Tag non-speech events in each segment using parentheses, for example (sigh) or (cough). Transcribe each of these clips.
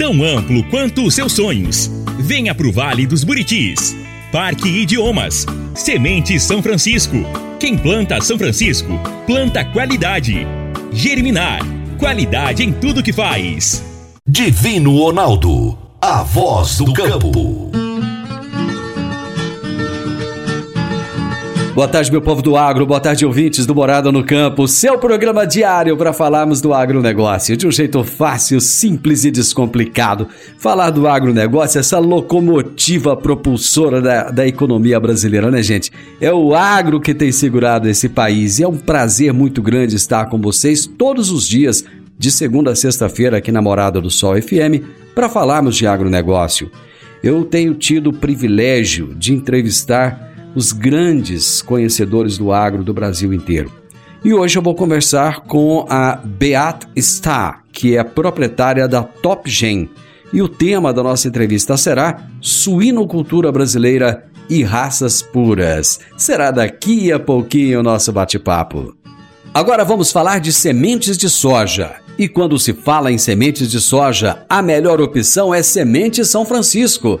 tão amplo quanto os seus sonhos. Venha pro Vale dos Buritis. Parque Idiomas. Sementes São Francisco. Quem planta São Francisco, planta qualidade. Germinar. Qualidade em tudo que faz. Divino Ronaldo. A voz do campo. Boa tarde, meu povo do agro, boa tarde, ouvintes do Morada no Campo, seu programa diário para falarmos do agronegócio de um jeito fácil, simples e descomplicado. Falar do agronegócio, essa locomotiva propulsora da, da economia brasileira, né, gente? É o agro que tem segurado esse país e é um prazer muito grande estar com vocês todos os dias, de segunda a sexta-feira, aqui na Morada do Sol FM, para falarmos de agronegócio. Eu tenho tido o privilégio de entrevistar os grandes conhecedores do agro do Brasil inteiro. E hoje eu vou conversar com a Beat Starr, que é proprietária da Top Gen. E o tema da nossa entrevista será Suinocultura Brasileira e Raças Puras. Será daqui a pouquinho o nosso bate-papo. Agora vamos falar de sementes de soja. E quando se fala em sementes de soja, a melhor opção é Semente São Francisco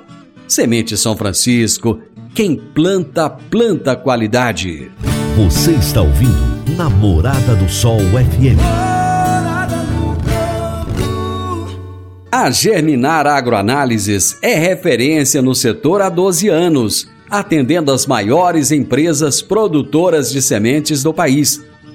Semente São Francisco quem planta, planta qualidade. Você está ouvindo Namorada do Sol FM. A Germinar Agroanálises é referência no setor há 12 anos, atendendo as maiores empresas produtoras de sementes do país.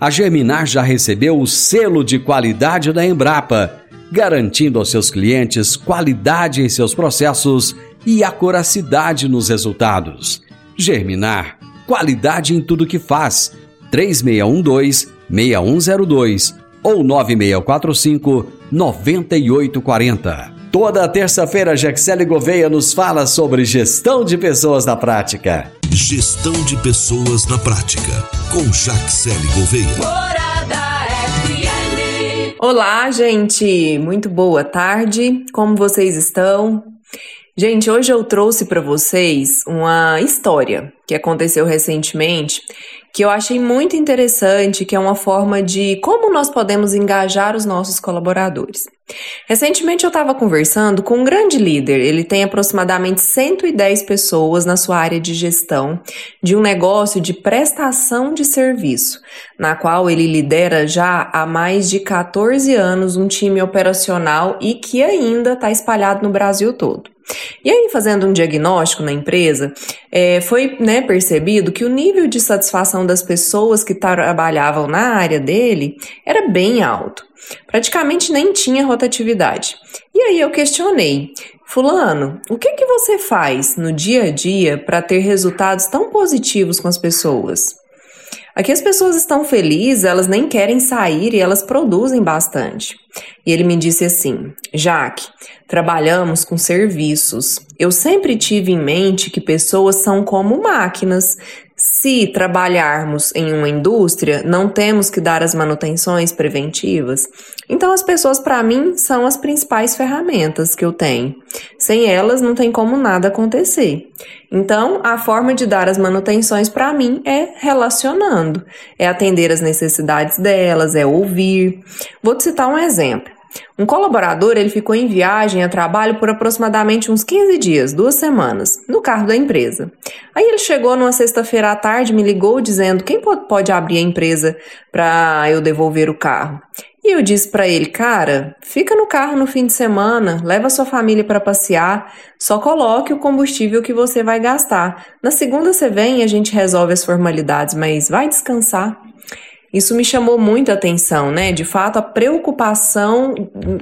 a Germinar já recebeu o selo de qualidade da Embrapa, garantindo aos seus clientes qualidade em seus processos e acuracidade nos resultados. Germinar qualidade em tudo que faz. 3612-6102 ou 9645-9840. Toda terça-feira, Jaxele Gouveia nos fala sobre gestão de pessoas na prática. Gestão de pessoas na prática, com Jaxele Gouveia. Olá, gente! Muito boa tarde. Como vocês estão? Gente, hoje eu trouxe para vocês uma história que aconteceu recentemente que eu achei muito interessante, que é uma forma de como nós podemos engajar os nossos colaboradores. Recentemente eu estava conversando com um grande líder, ele tem aproximadamente 110 pessoas na sua área de gestão de um negócio de prestação de serviço, na qual ele lidera já há mais de 14 anos um time operacional e que ainda está espalhado no Brasil todo. E aí, fazendo um diagnóstico na empresa, é, foi né, percebido que o nível de satisfação das pessoas que trabalhavam na área dele era bem alto. Praticamente nem tinha rotatividade. E aí eu questionei, Fulano, o que, que você faz no dia a dia para ter resultados tão positivos com as pessoas? Aqui as pessoas estão felizes, elas nem querem sair e elas produzem bastante. E ele me disse assim: Jaque, trabalhamos com serviços. Eu sempre tive em mente que pessoas são como máquinas. Se trabalharmos em uma indústria, não temos que dar as manutenções preventivas. Então, as pessoas, para mim, são as principais ferramentas que eu tenho. Sem elas, não tem como nada acontecer. Então, a forma de dar as manutenções para mim é relacionando, é atender as necessidades delas, é ouvir. Vou te citar um exemplo. Um colaborador ele ficou em viagem a trabalho por aproximadamente uns 15 dias, duas semanas, no carro da empresa. Aí ele chegou numa sexta-feira à tarde, me ligou dizendo quem pode abrir a empresa para eu devolver o carro. E eu disse para ele, cara, fica no carro no fim de semana, leva sua família para passear, só coloque o combustível que você vai gastar. Na segunda você vem e a gente resolve as formalidades, mas vai descansar. Isso me chamou muito a atenção, né? De fato, a preocupação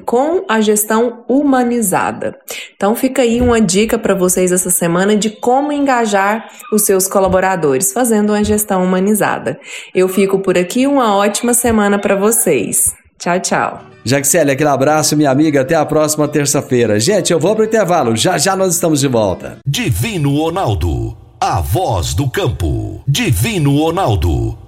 com a gestão humanizada. Então, fica aí uma dica para vocês essa semana de como engajar os seus colaboradores fazendo uma gestão humanizada. Eu fico por aqui, uma ótima semana para vocês. Tchau, tchau. Jaxele, aquele abraço, minha amiga. Até a próxima terça-feira. Gente, eu vou pro intervalo. Já já nós estamos de volta. Divino Ronaldo, a voz do campo. Divino Ronaldo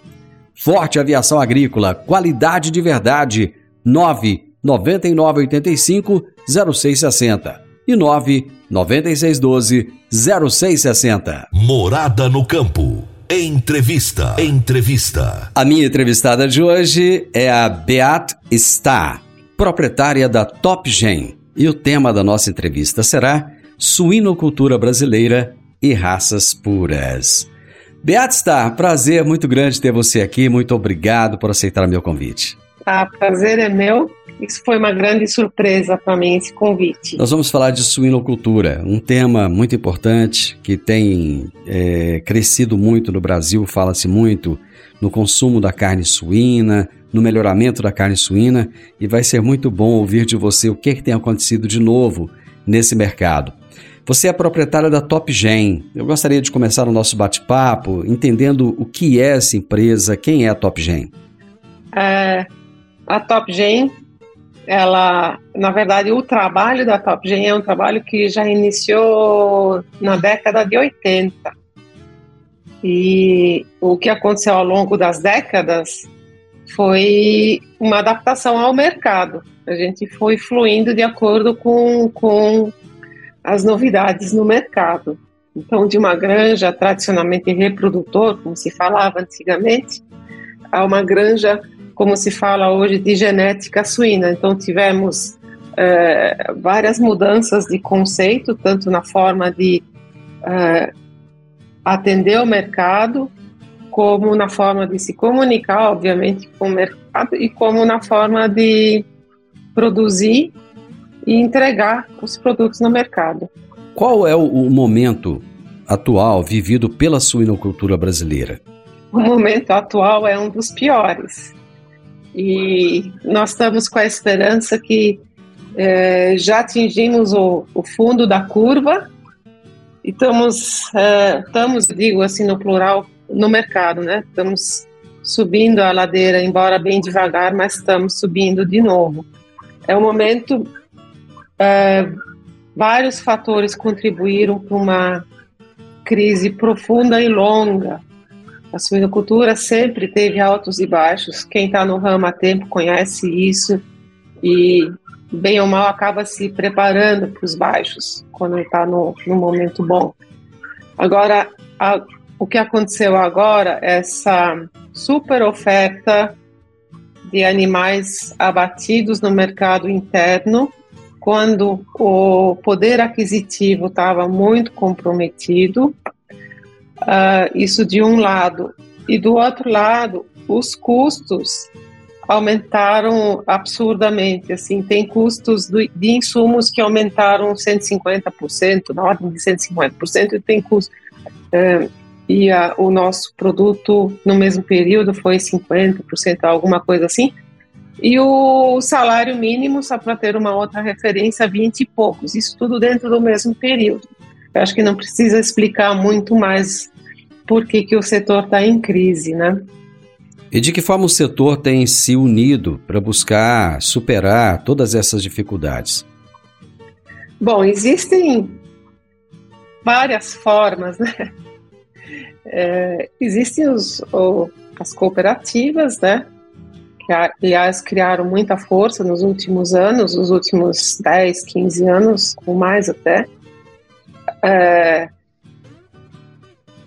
Forte Aviação Agrícola, qualidade de verdade. 9 9985 0660 e 9 9612 0660. Morada no campo. Entrevista. Entrevista. A minha entrevistada de hoje é a Beat Star, proprietária da Top Gen. E o tema da nossa entrevista será Suinocultura Brasileira e Raças Puras. Beatstar, prazer muito grande ter você aqui. Muito obrigado por aceitar meu convite. Ah, prazer é meu. Isso foi uma grande surpresa para mim, esse convite. Nós vamos falar de suinocultura, um tema muito importante que tem é, crescido muito no Brasil, fala-se muito no consumo da carne suína, no melhoramento da carne suína, e vai ser muito bom ouvir de você o que, é que tem acontecido de novo nesse mercado. Você é proprietária da Top Gen. Eu gostaria de começar o nosso bate-papo entendendo o que é essa empresa, quem é a Top Gen. É, a Top Gen, ela, na verdade, o trabalho da Top Gen é um trabalho que já iniciou na década de 80. E o que aconteceu ao longo das décadas foi uma adaptação ao mercado. A gente foi fluindo de acordo com, com as novidades no mercado. Então, de uma granja tradicionalmente reprodutor, como se falava antigamente, a uma granja, como se fala hoje, de genética suína. Então, tivemos é, várias mudanças de conceito, tanto na forma de é, atender o mercado, como na forma de se comunicar, obviamente, com o mercado, e como na forma de produzir e entregar os produtos no mercado. Qual é o momento atual vivido pela suinocultura brasileira? O momento atual é um dos piores. E nós estamos com a esperança que é, já atingimos o, o, fundo da curva e estamos, é, estamos, digo assim no plural, no mercado, né? Estamos subindo a ladeira, embora bem devagar, mas estamos subindo de novo. É um momento Uh, vários fatores contribuíram para uma crise profunda e longa. A suinocultura sempre teve altos e baixos. Quem está no ramo há tempo conhece isso e, bem ou mal, acaba se preparando para os baixos quando está no, no momento bom. Agora, a, o que aconteceu agora, essa super oferta de animais abatidos no mercado interno quando o poder aquisitivo estava muito comprometido, uh, isso de um lado. E do outro lado, os custos aumentaram absurdamente. Assim, tem custos de insumos que aumentaram 150%, na ordem de 150%, e tem custos. Uh, e a, o nosso produto no mesmo período foi 50%, alguma coisa assim. E o salário mínimo, só para ter uma outra referência, 20 e poucos. Isso tudo dentro do mesmo período. Eu acho que não precisa explicar muito mais por que, que o setor está em crise, né? E de que forma o setor tem se unido para buscar superar todas essas dificuldades? Bom, existem várias formas, né? É, existem os, o, as cooperativas, né? Aliás, criaram muita força nos últimos anos, nos últimos 10, 15 anos, ou mais até. É,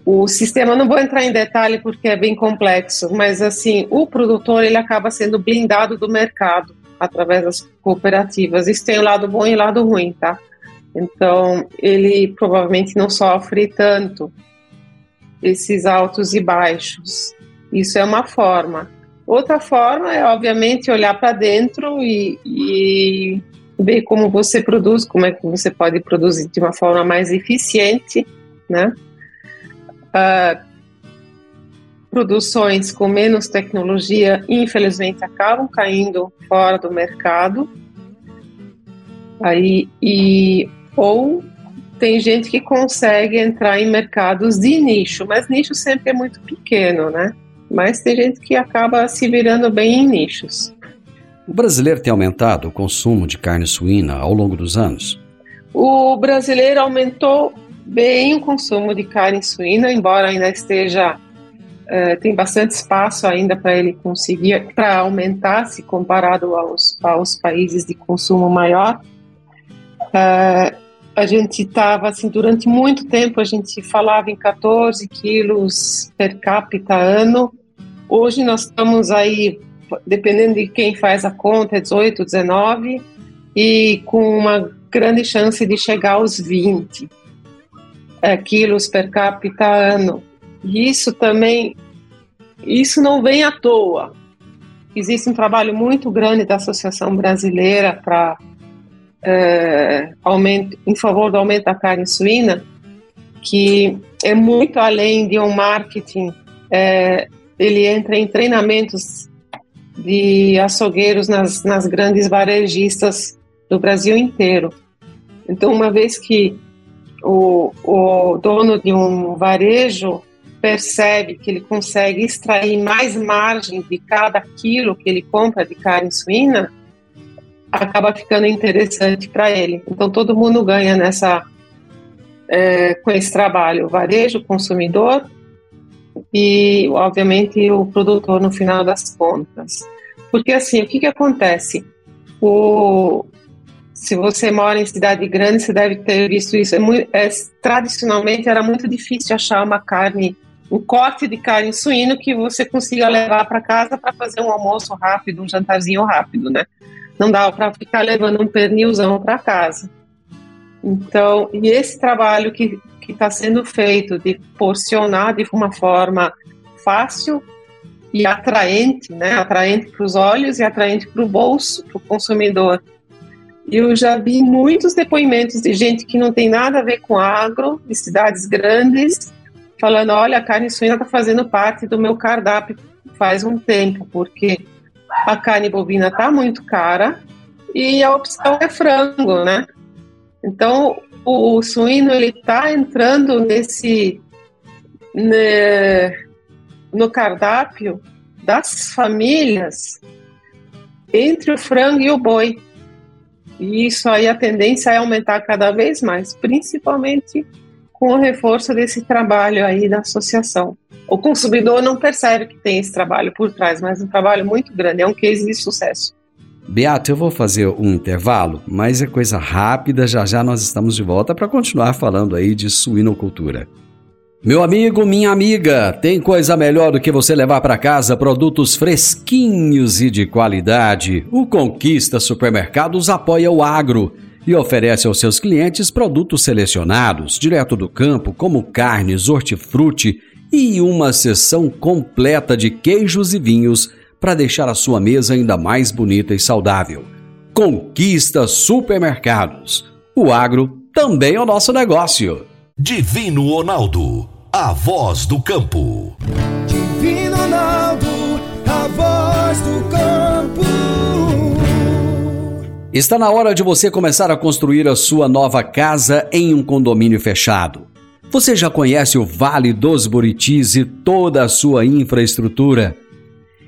o sistema, não vou entrar em detalhe porque é bem complexo, mas assim, o produtor ele acaba sendo blindado do mercado através das cooperativas. Isso tem o lado bom e o lado ruim, tá? Então, ele provavelmente não sofre tanto esses altos e baixos. Isso é uma forma. Outra forma é, obviamente, olhar para dentro e, e, ver como você produz, como é que você pode produzir de uma forma mais eficiente, né? Uh, produções com menos tecnologia, infelizmente, acabam caindo fora do mercado. Aí, e ou tem gente que consegue entrar em mercados de nicho, mas nicho sempre é muito pequeno, né? Mas tem gente que acaba se virando bem em nichos. O brasileiro tem aumentado o consumo de carne suína ao longo dos anos? O brasileiro aumentou bem o consumo de carne suína, embora ainda esteja Uh, tem bastante espaço ainda para ele conseguir, para aumentar se comparado aos, aos países de consumo maior. Uh, a gente estava, assim, durante muito tempo a gente falava em 14 quilos per capita ano. Hoje nós estamos aí, dependendo de quem faz a conta, é 18, 19, e com uma grande chance de chegar aos 20 é, quilos per capita ano. Isso também, isso não vem à toa. Existe um trabalho muito grande da Associação Brasileira para é, aumento, em favor do aumento da carne suína, que é muito além de um marketing, é, ele entra em treinamentos de açougueiros nas, nas grandes varejistas do Brasil inteiro. Então, uma vez que o, o dono de um varejo percebe que ele consegue extrair mais margem de cada quilo que ele compra de carne suína, acaba ficando interessante para ele. Então todo mundo ganha nessa é, com esse trabalho, varejo, consumidor e obviamente o produtor no final das contas. Porque assim, o que, que acontece? O, se você mora em cidade grande, você deve ter visto isso. É muito, é, tradicionalmente era muito difícil achar uma carne, um corte de carne suíno que você consiga levar para casa para fazer um almoço rápido, um jantarzinho rápido, né? não dava para ficar levando um pernilzão para casa. Então, e esse trabalho que está sendo feito de porcionar de uma forma fácil e atraente, né? atraente para os olhos e atraente para o bolso, para o consumidor. Eu já vi muitos depoimentos de gente que não tem nada a ver com agro, de cidades grandes, falando: olha, a carne suína está fazendo parte do meu cardápio faz um tempo, porque a carne bovina está muito cara e a opção é frango, né? Então o, o suíno ele está entrando nesse né, no cardápio das famílias entre o frango e o boi. E isso aí a tendência é aumentar cada vez mais, principalmente com o reforço desse trabalho aí da associação o consumidor não percebe que tem esse trabalho por trás, mas é um trabalho muito grande, é um case de sucesso. Beato, eu vou fazer um intervalo, mas é coisa rápida, já já nós estamos de volta para continuar falando aí de suinocultura. Meu amigo, minha amiga, tem coisa melhor do que você levar para casa produtos fresquinhos e de qualidade. O Conquista Supermercados apoia o agro e oferece aos seus clientes produtos selecionados, direto do campo, como carnes, hortifruti e uma seção completa de queijos e vinhos para deixar a sua mesa ainda mais bonita e saudável. Conquista Supermercados. O agro também é o nosso negócio. Divino Ronaldo a voz do campo. Divino Ronaldo, a voz do campo. Está na hora de você começar a construir a sua nova casa em um condomínio fechado. Você já conhece o Vale dos Buritis e toda a sua infraestrutura?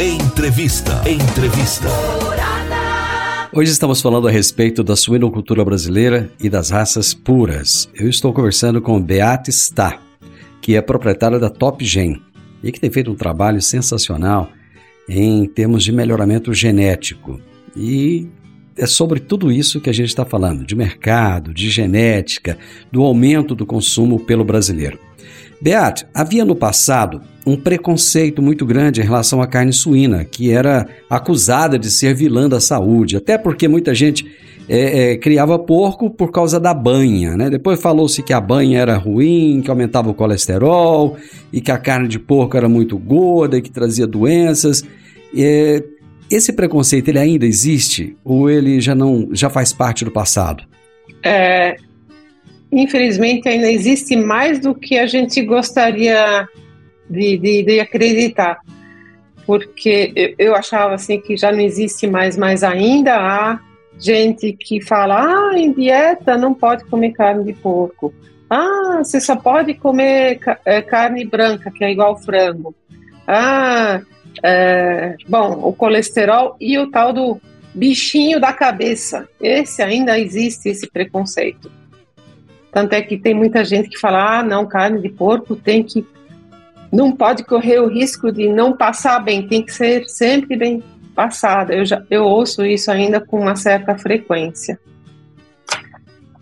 Entrevista. Entrevista. Hoje estamos falando a respeito da suinocultura brasileira e das raças puras. Eu estou conversando com Beate Stá, que é proprietária da Top Gen e que tem feito um trabalho sensacional em termos de melhoramento genético. E é sobre tudo isso que a gente está falando, de mercado, de genética, do aumento do consumo pelo brasileiro. Beat, havia no passado um preconceito muito grande em relação à carne suína, que era acusada de ser vilã da saúde, até porque muita gente é, é, criava porco por causa da banha, né? Depois falou-se que a banha era ruim, que aumentava o colesterol e que a carne de porco era muito gorda e que trazia doenças. É, esse preconceito ele ainda existe ou ele já não já faz parte do passado? É, infelizmente, ainda existe mais do que a gente gostaria de, de, de acreditar. Porque eu, eu achava assim que já não existe mais, mas ainda há gente que fala: ah, em dieta não pode comer carne de porco. Ah, você só pode comer é, carne branca, que é igual frango. Ah, é, bom, o colesterol e o tal do bichinho da cabeça. Esse ainda existe, esse preconceito. Tanto é que tem muita gente que fala: ah, não, carne de porco tem que. Não pode correr o risco de não passar bem, tem que ser sempre bem passada. Eu, já, eu ouço isso ainda com uma certa frequência.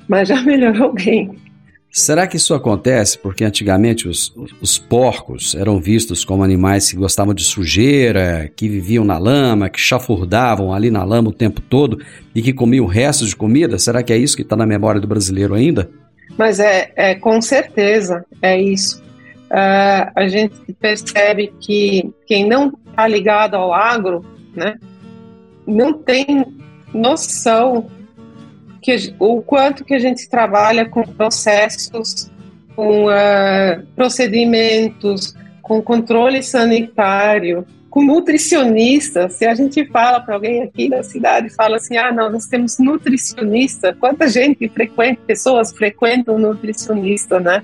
Mas já (laughs) melhorou bem. Será que isso acontece porque antigamente os, os, porcos eram vistos como animais que gostavam de sujeira, que viviam na lama, que chafurdavam ali na lama o tempo todo e que comiam restos de comida? Será que é isso que está na memória do brasileiro ainda? Mas é, é com certeza é isso. Uh, a gente percebe que quem não está ligado ao agro, né, não tem noção que o quanto que a gente trabalha com processos, com uh, procedimentos, com controle sanitário, com nutricionista. Se a gente fala para alguém aqui da cidade, fala assim, ah, não, nós temos nutricionista. Quanta gente frequenta, pessoas frequentam nutricionista, né?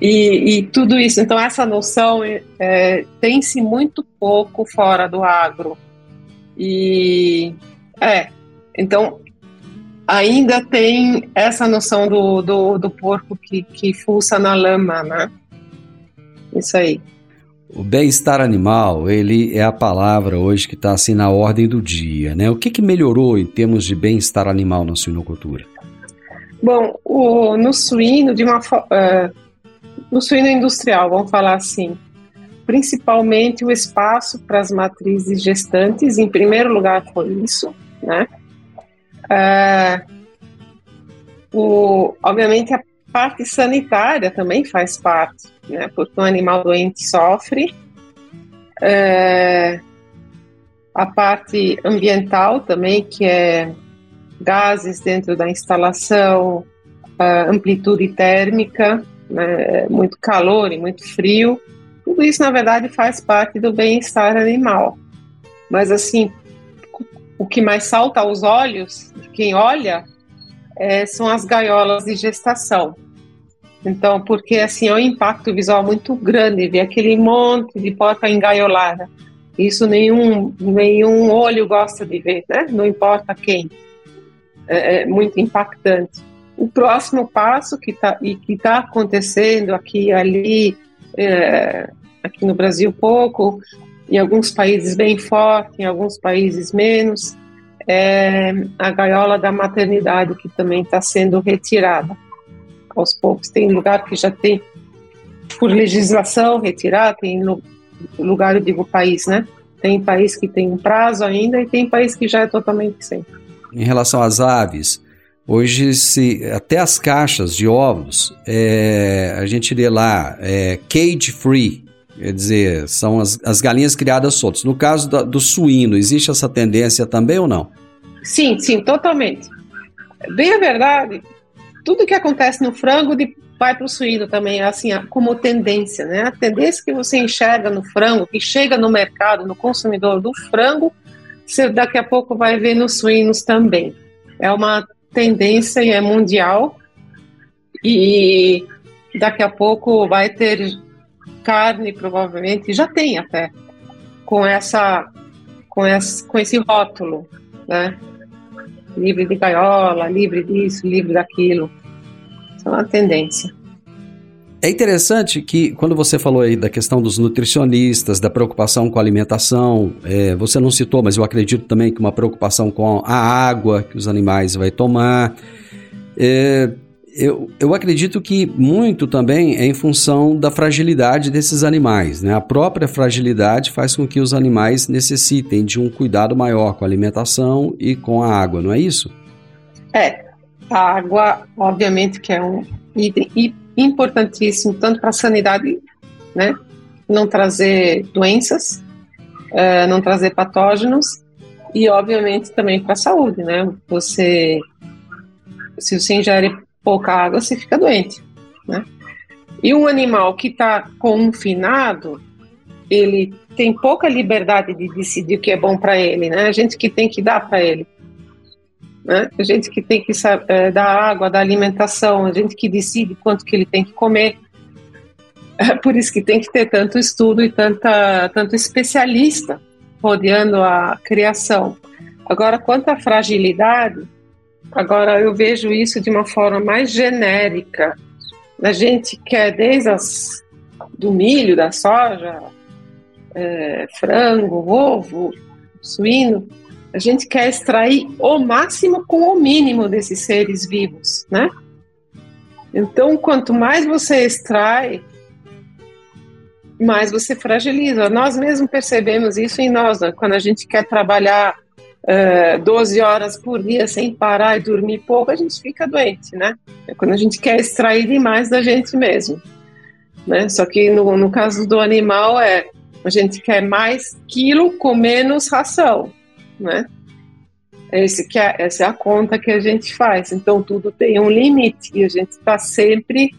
E, e tudo isso. Então, essa noção é, tem-se muito pouco fora do agro. E, é, então, ainda tem essa noção do, do, do porco que, que fuça na lama, né? Isso aí. O bem-estar animal, ele é a palavra hoje que está assim na ordem do dia, né? O que, que melhorou em termos de bem-estar animal na suinocultura? Bom, o, no suíno, de uma, uh, no suíno industrial, vamos falar assim, principalmente o espaço para as matrizes gestantes, em primeiro lugar foi isso, né? Uh, o, obviamente a parte sanitária também faz parte, né? Porque um animal doente sofre. É, a parte ambiental também, que é gases dentro da instalação, amplitude térmica, né? muito calor e muito frio. Tudo isso, na verdade, faz parte do bem-estar animal. Mas, assim, o que mais salta aos olhos de quem olha é, são as gaiolas de gestação. Então, porque assim é um impacto visual muito grande ver aquele monte de porca engaiolada. Isso nenhum nenhum olho gosta de ver, né? Não importa quem. É, é muito impactante. O próximo passo que está e que está acontecendo aqui ali é, aqui no Brasil pouco, em alguns países bem forte, em alguns países menos, é a gaiola da maternidade que também está sendo retirada aos poucos. Tem lugar que já tem por legislação retirar, tem lugar, digo país, né? Tem país que tem um prazo ainda e tem país que já é totalmente sem. Em relação às aves, hoje se até as caixas de ovos, é, a gente lê lá é, cage free, quer dizer, são as, as galinhas criadas soltas. No caso da, do suíno, existe essa tendência também ou não? Sim, sim, totalmente. Bem a verdade, tudo que acontece no frango de, vai para o suíno também, assim, como tendência, né? A tendência que você enxerga no frango, que chega no mercado, no consumidor do frango, você daqui a pouco vai ver nos suínos também. É uma tendência e é mundial. E daqui a pouco vai ter carne, provavelmente, já tem até, com essa com esse, com esse rótulo, né? livre de gaiola, livre disso, livre daquilo. Isso é uma tendência. É interessante que, quando você falou aí da questão dos nutricionistas, da preocupação com a alimentação, é, você não citou, mas eu acredito também que uma preocupação com a água que os animais vão tomar. É, eu, eu acredito que muito também é em função da fragilidade desses animais. Né? A própria fragilidade faz com que os animais necessitem de um cuidado maior com a alimentação e com a água, não é isso? É, a água, obviamente, que é um item importantíssimo, tanto para a sanidade, né? não trazer doenças, uh, não trazer patógenos, e obviamente também para a saúde, né? Você, se você ingere pouca água, você fica doente, né? E um animal que está confinado, ele tem pouca liberdade de decidir o que é bom para ele, né? A gente que tem que dar para ele. Né? A gente que tem que é, dar água, dar alimentação, a gente que decide quanto que ele tem que comer. É por isso que tem que ter tanto estudo e tanta, tanto especialista rodeando a criação. Agora, quanto à fragilidade, Agora, eu vejo isso de uma forma mais genérica. A gente quer, desde as, do milho, da soja, é, frango, ovo, suíno, a gente quer extrair o máximo com o mínimo desses seres vivos, né? Então, quanto mais você extrai, mais você fragiliza. Nós mesmos percebemos isso em nós, né? quando a gente quer trabalhar uh, é, 12 horas por dia sem parar e dormir pouco, a gente fica doente, né? É quando a gente quer extrair demais da gente mesmo. Né? Só que no, no caso do animal é a gente quer mais quilo com menos ração, né? Esse que é, essa é a conta que a gente faz. Então tudo tem um limite e a gente está sempre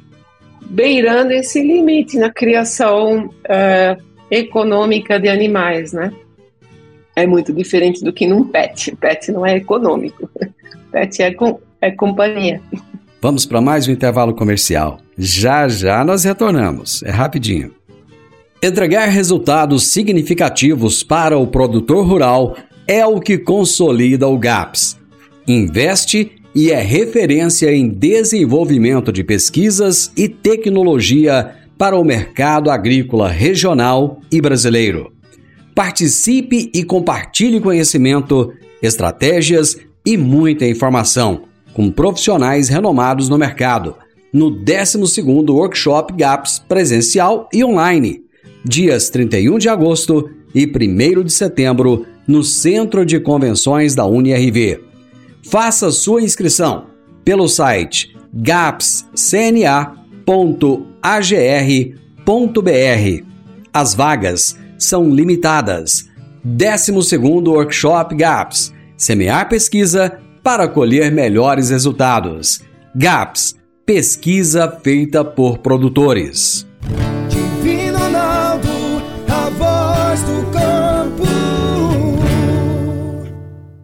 beirando esse limite na criação uh, econômica de animais, né? é muito diferente do que num pet. Pet não é econômico. (laughs) Pet é, com, é companhia. Vamos para mais um intervalo comercial. Já já nós retornamos. É rapidinho. Entregar resultados significativos para o produtor rural é o que consolida o GAPS. Investe e é referência em desenvolvimento de pesquisas e tecnologia para o mercado agrícola regional e brasileiro. Participe e compartilhe conhecimento, estratégias e muita informação com profissionais renomados no mercado no 12º Workshop GAPS presencial e online, dias 31 de agosto e 1 de setembro, no Centro de Convenções da UniRV. Faça sua inscrição pelo site gapscna.agr.br. As vagas são limitadas. 12 Workshop GAPS Semear pesquisa para colher melhores resultados. GAPS Pesquisa feita por produtores. Divino Ronaldo, a voz do campo.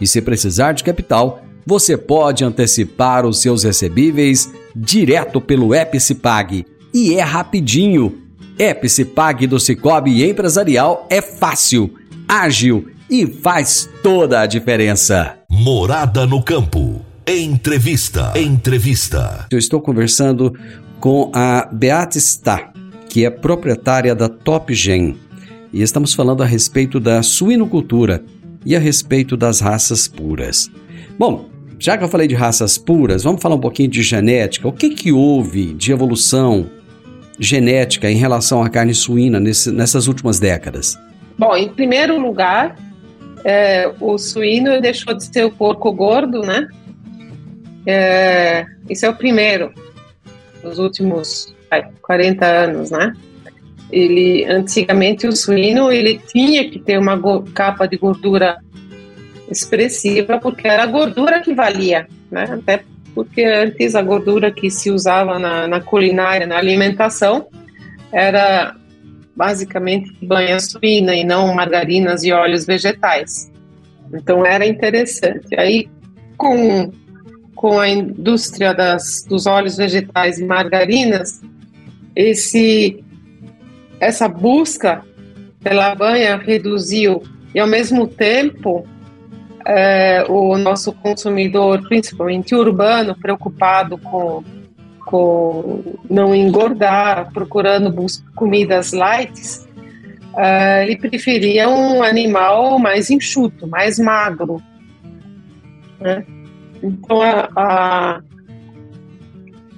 E se precisar de capital, você pode antecipar os seus recebíveis direto pelo Epicipag. E é rapidinho Épice Pag do Cicobi Empresarial é fácil, ágil e faz toda a diferença. Morada no campo. Entrevista. Entrevista. Eu estou conversando com a Beata Stá, que é proprietária da Top Gen. E estamos falando a respeito da suinocultura e a respeito das raças puras. Bom, já que eu falei de raças puras, vamos falar um pouquinho de genética. O que, que houve de evolução genética em relação à carne suína nesse, nessas últimas décadas? Bom, em primeiro lugar, é, o suíno deixou de ser o porco gordo, né? É, isso é o primeiro nos últimos 40 anos, né? Ele antigamente o suíno ele tinha que ter uma capa de gordura expressiva porque era a gordura que valia, né? Até porque antes a gordura que se usava na, na culinária, na alimentação, era basicamente banha suína e não margarinas e óleos vegetais. Então era interessante. Aí com com a indústria das, dos óleos vegetais e margarinas, esse essa busca pela banha reduziu e ao mesmo tempo é, o nosso consumidor, principalmente urbano, preocupado com, com não engordar, procurando comidas light, é, ele preferia um animal mais enxuto, mais magro. Né? Então, a, a,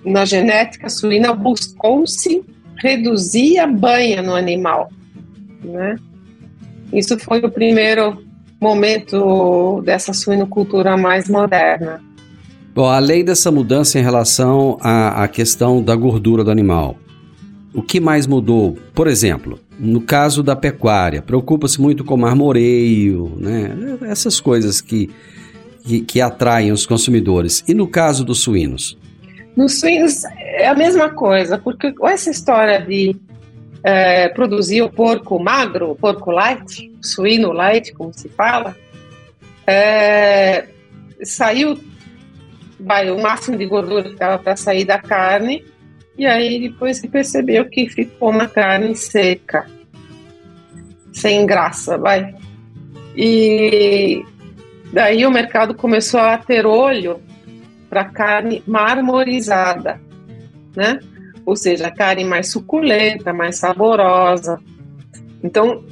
na genética suína buscou-se reduzir a banha no animal. Né? Isso foi o primeiro momento dessa suinocultura mais moderna. Bom, além dessa mudança em relação à, à questão da gordura do animal, o que mais mudou? Por exemplo, no caso da pecuária, preocupa-se muito com marmoreio, né? essas coisas que, que, que atraem os consumidores. E no caso dos suínos? Nos suínos é a mesma coisa, porque essa história de é, produzir o porco magro, o porco light, suíno light, como se fala, é, saiu vai, o máximo de gordura que dava para sair da carne, e aí depois se percebeu que ficou uma carne seca, sem graça, vai. E daí o mercado começou a ter olho para carne marmorizada, né? ou seja, a carne mais suculenta, mais saborosa. Então,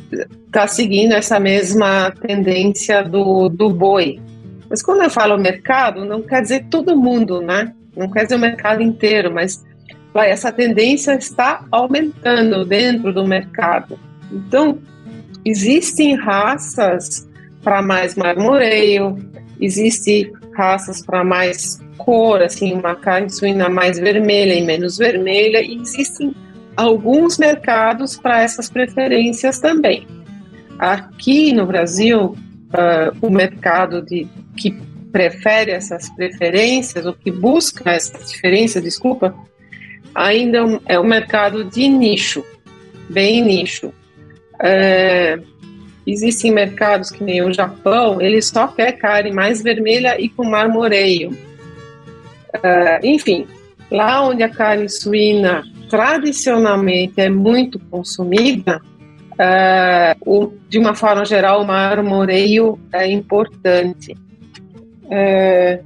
está seguindo essa mesma tendência do, do boi. Mas quando eu falo mercado, não quer dizer todo mundo, né? Não quer dizer o mercado inteiro, mas vai, essa tendência está aumentando dentro do mercado. Então, existem raças para mais marmoreio, existem raças para mais cor, assim, uma carne suína mais vermelha e menos vermelha, e existem alguns mercados para essas preferências também. Aqui no Brasil, uh, o mercado de, que prefere essas preferências, ou que busca essas diferenças, desculpa, ainda é um mercado de nicho, bem nicho. Uh, existem mercados que nem o Japão, ele só quer carne mais vermelha e com marmoreio. Uh, enfim, lá onde a carne suína tradicionalmente é muito consumida, uh, o, de uma forma geral, o marmoreio é importante. Uh,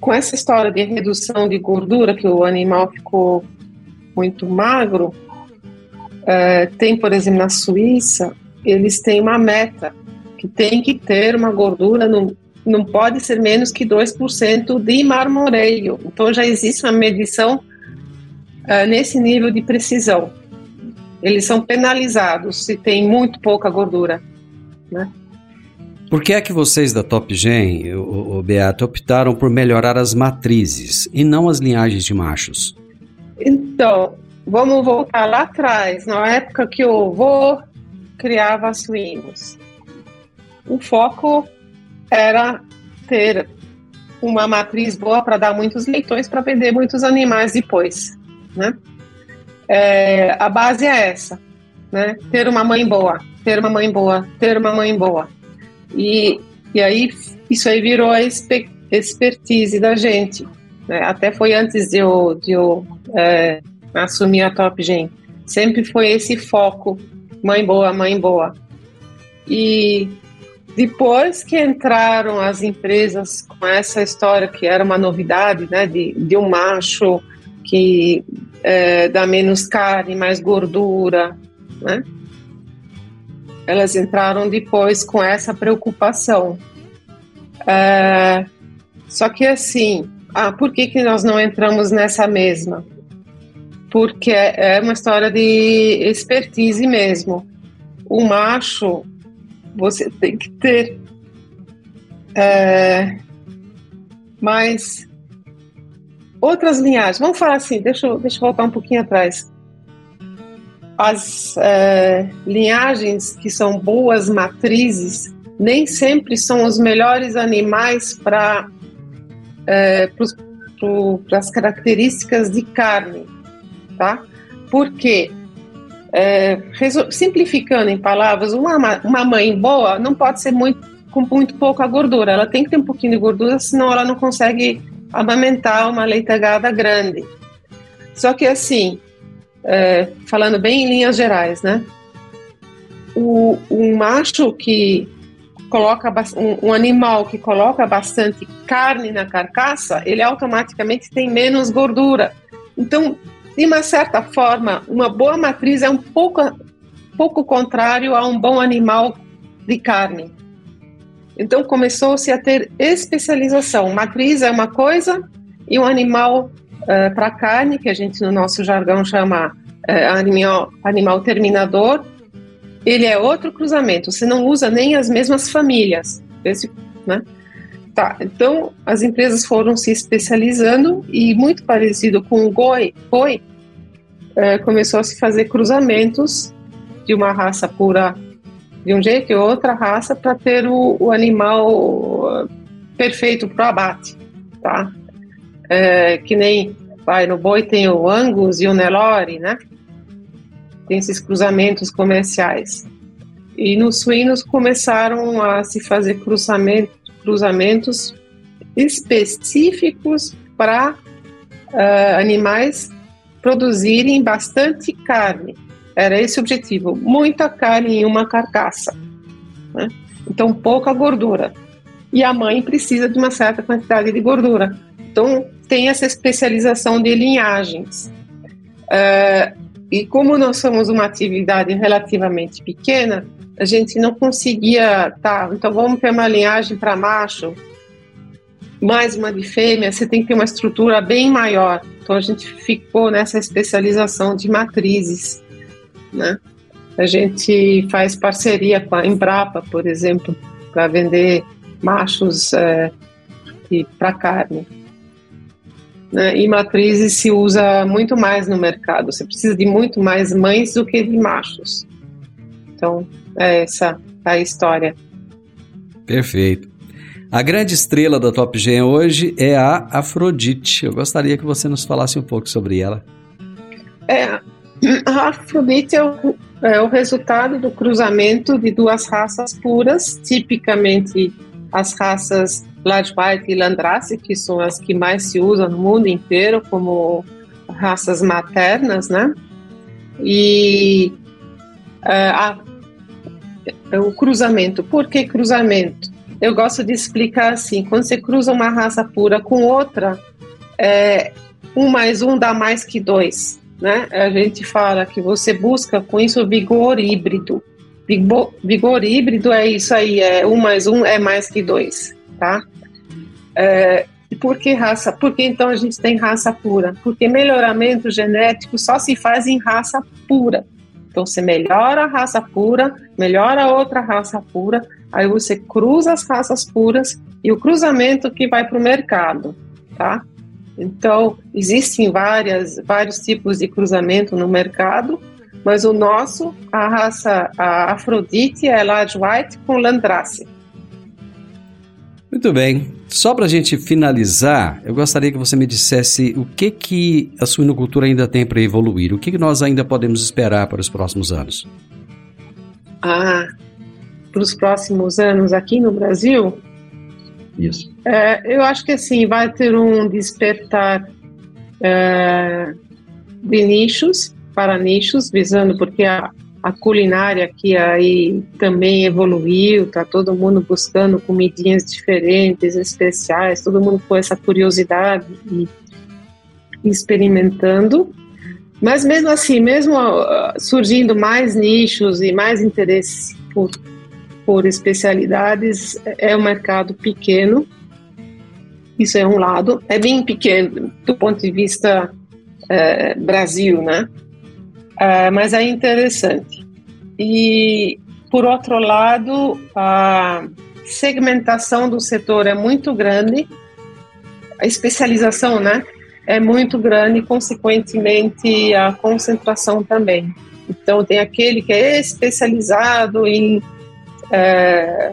com essa história de redução de gordura, que o animal ficou muito magro, tem, por exemplo, na Suíça, eles têm uma meta que tem que ter uma gordura no não pode ser menos que 2% de marmoreio. Então já existe uma medição uh, nesse nível de precisão. Eles são penalizados se tem muito pouca gordura. Né? Por que é que vocês da Top Gen, o, o Beato, optaram por melhorar as matrizes e não as linhagens de machos? Então, vamos voltar lá atrás, na época que o avô criava suínos. O foco era ter uma matriz boa para dar muitos leitões para vender muitos animais depois, né? É, a base é essa, né? Ter uma mãe boa, ter uma mãe boa, ter uma mãe boa. E, e aí isso aí virou a expertise da gente. Né? Até foi antes de eu, de eu é, assumir a Top Gen. Sempre foi esse foco, mãe boa, mãe boa. E depois que entraram as empresas com essa história que era uma novidade, né, de, de um macho que é, dá menos carne, mais gordura, né? Elas entraram depois com essa preocupação. É, só que assim, ah, por que, que nós não entramos nessa mesma? Porque é uma história de expertise mesmo. O macho, você tem que ter é, mais outras linhagens. Vamos falar assim, deixa eu, deixa eu voltar um pouquinho atrás. As é, linhagens que são boas matrizes nem sempre são os melhores animais para é, as características de carne, tá? Porque é, simplificando em palavras, uma, uma mãe boa não pode ser muito com muito pouca gordura. Ela tem que ter um pouquinho de gordura, senão ela não consegue amamentar uma leitegada grande. Só que assim, é, falando bem em linhas gerais, né? O, um macho que coloca um, um, animal que coloca bastante carne na carcaça, ele automaticamente tem menos gordura. Então, de uma certa forma, uma boa matriz é um pouco, pouco contrário a um bom animal de carne. Então começou-se a ter especialização. Matriz é uma coisa e um animal uh, para carne, que a gente no nosso jargão chama uh, animal, animal terminador, ele é outro cruzamento. Você não usa nem as mesmas famílias. Esse, né? Tá, então as empresas foram se especializando e muito parecido com o Goi, uh, começou a se fazer cruzamentos de uma raça pura de um jeito e outra raça para ter o, o, animal perfeito para o abate, tá? É, que nem vai no boi tem o Angus e o Nelore, né? Tem esses cruzamentos comerciais. E nos suínos começaram a se fazer cruzamento, cruzamentos específicos para uh, animais produzirem bastante carne. Era esse o objetivo: muita carne em uma carcaça. Né? Então, pouca gordura. E a mãe precisa de uma certa quantidade de gordura. Então, tem essa especialização de linhagens. Uh, e como nós somos uma atividade relativamente pequena, a gente não conseguia, tá, então vamos ter uma linhagem para macho, mais uma de fêmea, você tem que ter uma estrutura bem maior. Então a gente ficou nessa especialização de matrizes né? A gente faz parceria com a Embrapa, por exemplo, para vender machos é, para carne. Né? E matrizes se usa muito mais no mercado. Você precisa de muito mais mães do que de machos. Então, é essa a história. Perfeito. A grande estrela da Top Gen hoje é a Afrodite. Eu gostaria que você nos falasse um pouco sobre ela. É, a Afrodite é o, é o resultado do cruzamento de duas raças puras, tipicamente as raças White e Landrace, que são as que mais se usam no mundo inteiro como raças maternas, né? E é, a, é o cruzamento. Por que cruzamento? Eu gosto de explicar assim: quando você cruza uma raça pura com outra, é, um mais um dá mais que dois né? A gente fala que você busca com isso vigor híbrido. Vigor, vigor híbrido é isso aí, é um mais um é mais que dois, tá? É, por que raça? Por que então a gente tem raça pura? Porque melhoramento genético só se faz em raça pura. Então você melhora a raça pura, melhora outra raça pura, aí você cruza as raças puras e o cruzamento que vai para o mercado, tá? Então, existem várias, vários tipos de cruzamento no mercado, mas o nosso, a raça a Afrodite, é Large White com Landrace. Muito bem. Só para a gente finalizar, eu gostaria que você me dissesse o que, que a suinocultura ainda tem para evoluir, o que, que nós ainda podemos esperar para os próximos anos. Ah, para os próximos anos aqui no Brasil, isso. É, eu acho que assim vai ter um despertar é, de nichos, para nichos, visando porque a, a culinária aqui aí também evoluiu, tá todo mundo buscando comidinhas diferentes, especiais, todo mundo com essa curiosidade e experimentando. Mas mesmo assim, mesmo uh, surgindo mais nichos e mais interesse por, por especialidades, é um mercado pequeno. Isso é um lado. É bem pequeno do ponto de vista é, Brasil, né? É, mas é interessante. E, por outro lado, a segmentação do setor é muito grande, a especialização, né? é muito grande, consequentemente a concentração também. Então tem aquele que é especializado em é,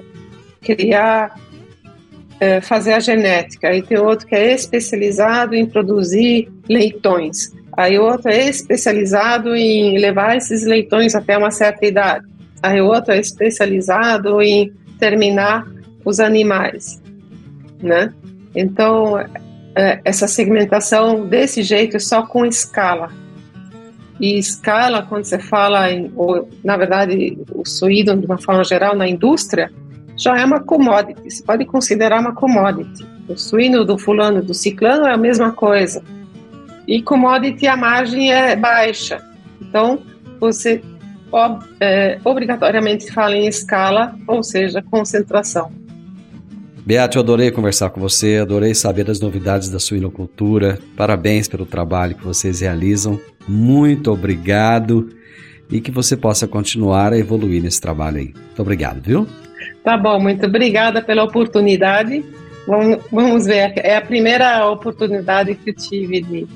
criar, é, fazer a genética, aí tem outro que é especializado em produzir leitões, aí outro é especializado em levar esses leitões até uma certa idade, aí outro é especializado em terminar os animais, né? Então é, essa segmentação desse jeito, só com escala. E escala, quando você fala, em, ou, na verdade, o suído, de uma forma geral, na indústria, já é uma commodity. Você pode considerar uma commodity. O suíno do fulano, do ciclano é a mesma coisa. E commodity, a margem é baixa. Então, você ob, é, obrigatoriamente fala em escala, ou seja, concentração. Beate, eu adorei conversar com você, adorei saber das novidades da suinocultura. Parabéns pelo trabalho que vocês realizam. Muito obrigado e que você possa continuar a evoluir nesse trabalho aí. Muito obrigado, viu? Tá bom, muito obrigada pela oportunidade. Vamos, vamos ver, é a primeira oportunidade que eu tive de,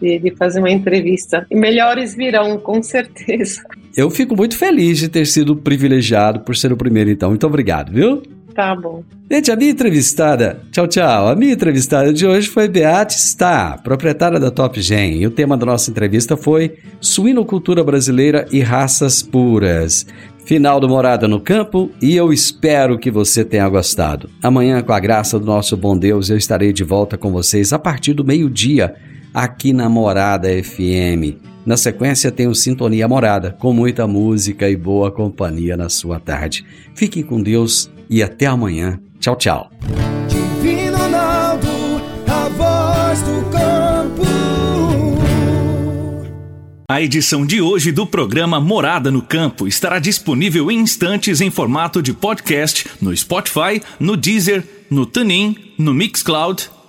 de, de, fazer uma entrevista. E melhores virão, com certeza. Eu fico muito feliz de ter sido privilegiado por ser o primeiro, então. Muito obrigado, viu? Tá bom. Gente, a minha entrevistada, tchau, tchau. A minha entrevistada de hoje foi Beate Stá, proprietária da Top Gen. E o tema da nossa entrevista foi Suinocultura Brasileira e Raças Puras. Final do Morada no Campo e eu espero que você tenha gostado. Amanhã, com a graça do nosso bom Deus, eu estarei de volta com vocês a partir do meio-dia aqui na Morada FM. Na sequência tem o Sintonia Morada, com muita música e boa companhia na sua tarde. Fiquem com Deus e até amanhã. Tchau, tchau. Divino Ronaldo, a voz do campo. A edição de hoje do programa Morada no Campo estará disponível em instantes em formato de podcast no Spotify, no Deezer, no TuneIn, no Mixcloud,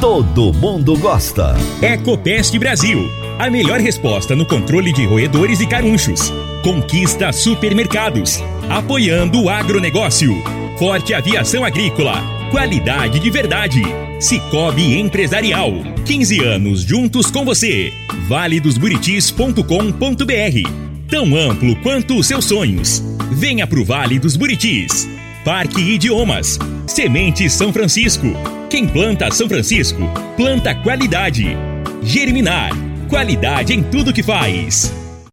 Todo mundo gosta. Ecopest Brasil. A melhor resposta no controle de roedores e carunchos. Conquista supermercados. Apoiando o agronegócio. Forte aviação agrícola. Qualidade de verdade. Cicobi Empresarial. 15 anos juntos com você. valedosburitis.com.br tão amplo quanto os seus sonhos. Venha pro Vale dos Buritis. Parque Idiomas. Semente São Francisco. Quem planta São Francisco, planta qualidade. Germinar. Qualidade em tudo que faz.